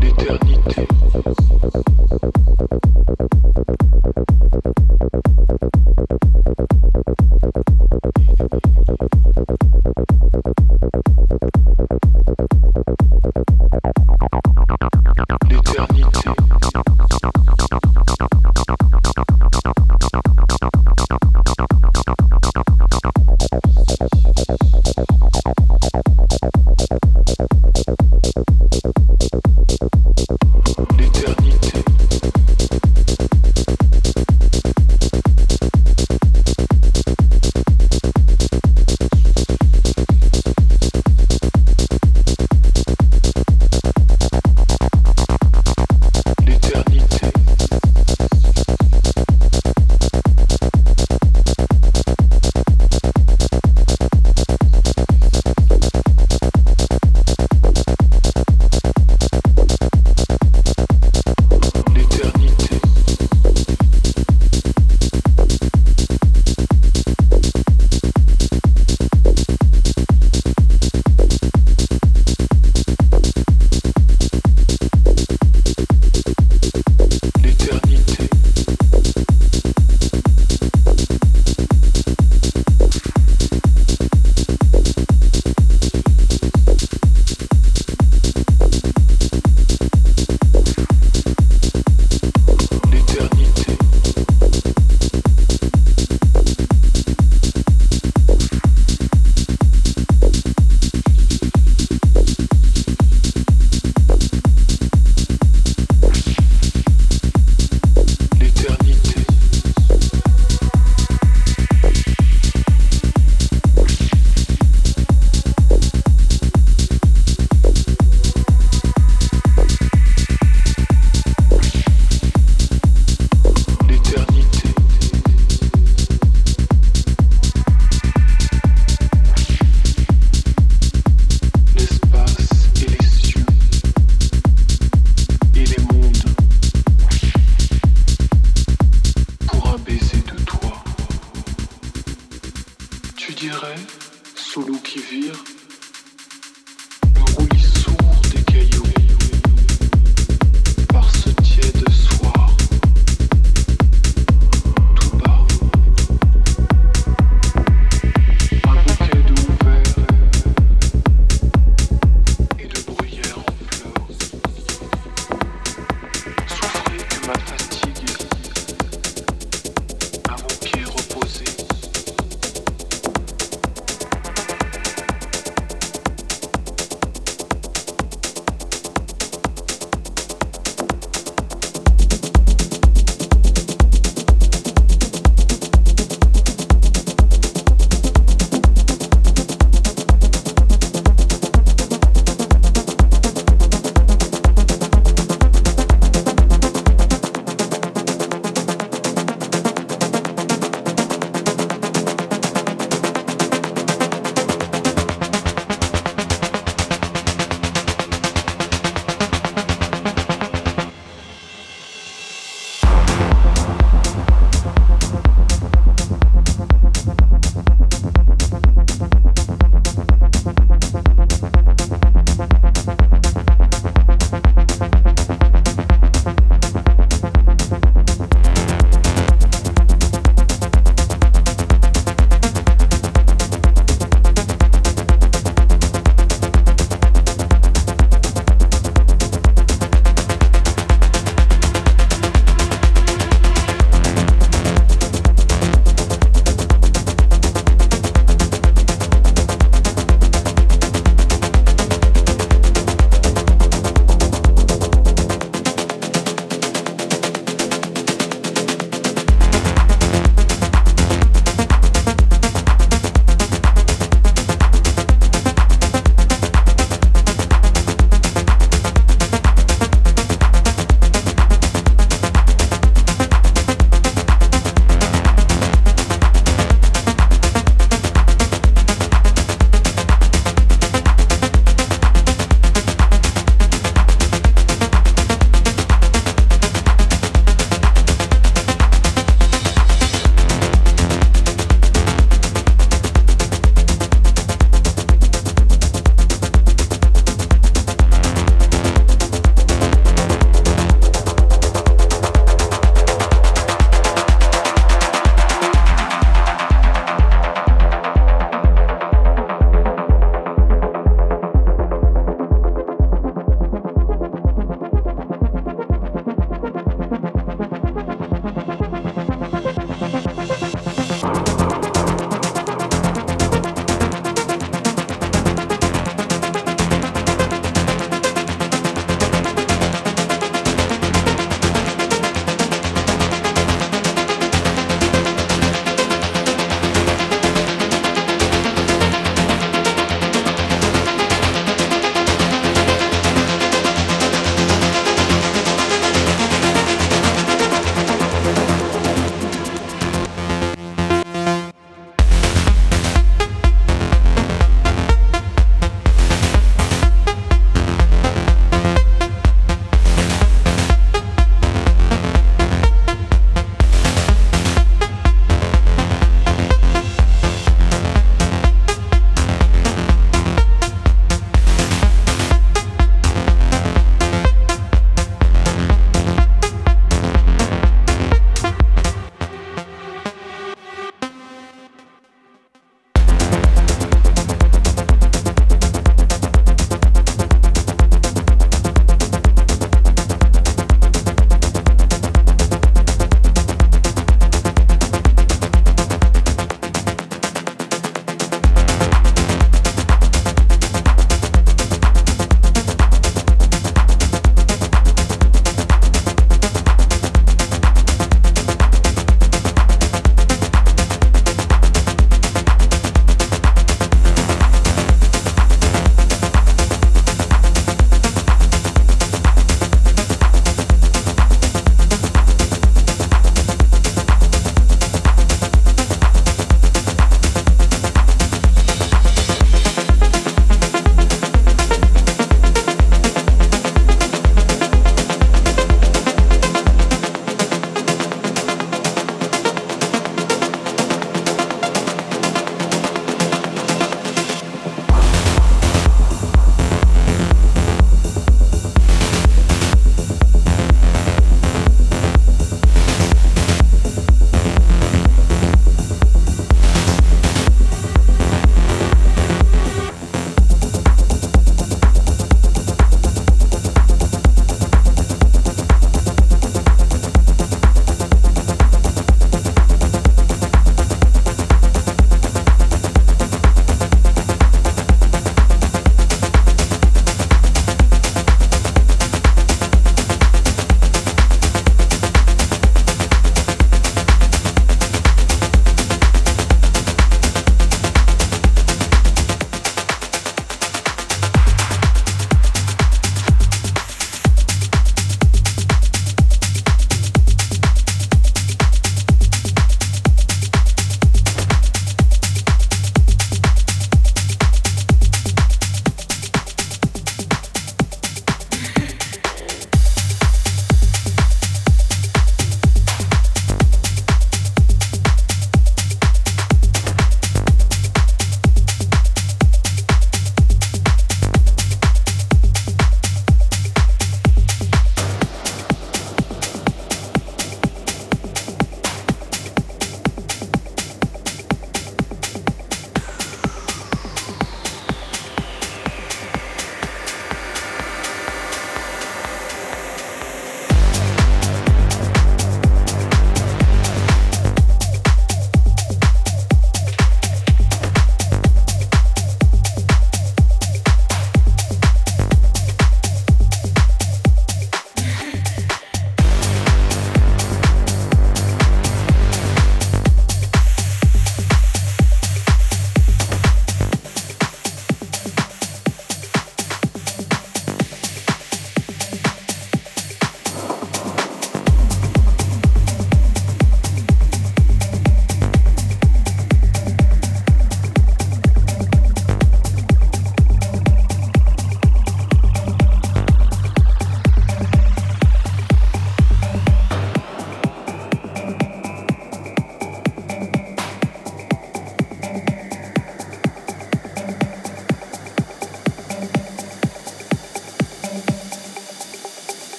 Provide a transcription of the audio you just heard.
L'éternité.